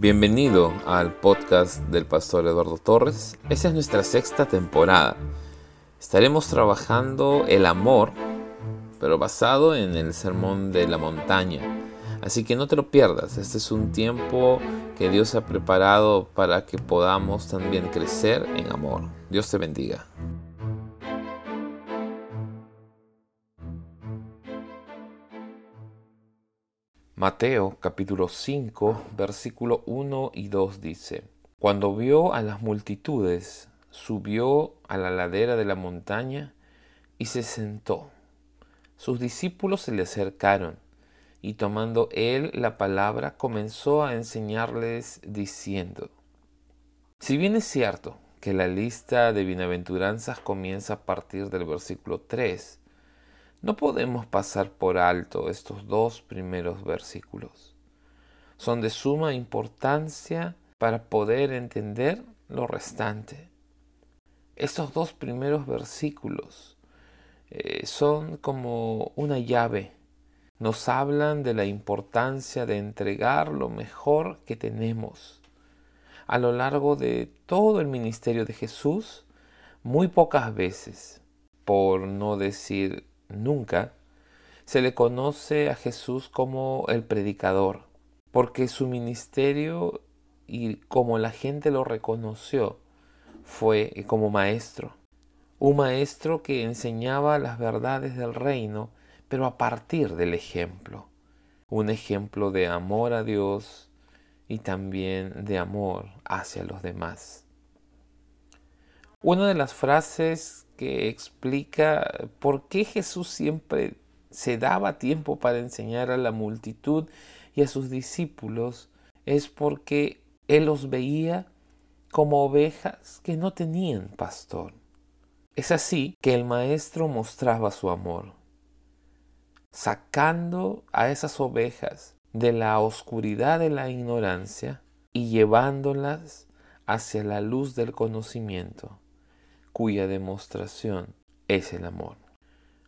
Bienvenido al podcast del pastor Eduardo Torres. Esta es nuestra sexta temporada. Estaremos trabajando el amor, pero basado en el sermón de la montaña. Así que no te lo pierdas. Este es un tiempo que Dios ha preparado para que podamos también crecer en amor. Dios te bendiga. Mateo capítulo 5 versículo 1 y 2 dice, Cuando vio a las multitudes, subió a la ladera de la montaña y se sentó. Sus discípulos se le acercaron y tomando él la palabra comenzó a enseñarles diciendo, Si bien es cierto que la lista de bienaventuranzas comienza a partir del versículo 3, no podemos pasar por alto estos dos primeros versículos. Son de suma importancia para poder entender lo restante. Estos dos primeros versículos eh, son como una llave. Nos hablan de la importancia de entregar lo mejor que tenemos. A lo largo de todo el ministerio de Jesús, muy pocas veces, por no decir nunca, se le conoce a Jesús como el predicador, porque su ministerio y como la gente lo reconoció fue como maestro, un maestro que enseñaba las verdades del reino, pero a partir del ejemplo, un ejemplo de amor a Dios y también de amor hacia los demás. Una de las frases que explica por qué Jesús siempre se daba tiempo para enseñar a la multitud y a sus discípulos es porque Él los veía como ovejas que no tenían pastor. Es así que el Maestro mostraba su amor, sacando a esas ovejas de la oscuridad de la ignorancia y llevándolas hacia la luz del conocimiento cuya demostración es el amor.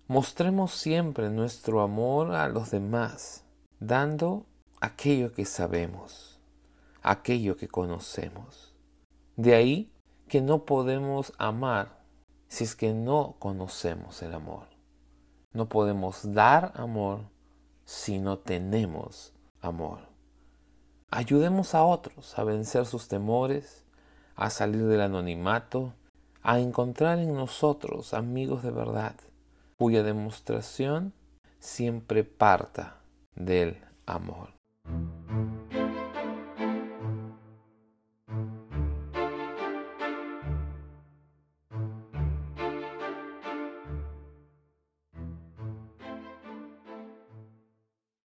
Mostremos siempre nuestro amor a los demás, dando aquello que sabemos, aquello que conocemos. De ahí que no podemos amar si es que no conocemos el amor. No podemos dar amor si no tenemos amor. Ayudemos a otros a vencer sus temores, a salir del anonimato a encontrar en nosotros amigos de verdad, cuya demostración siempre parta del amor.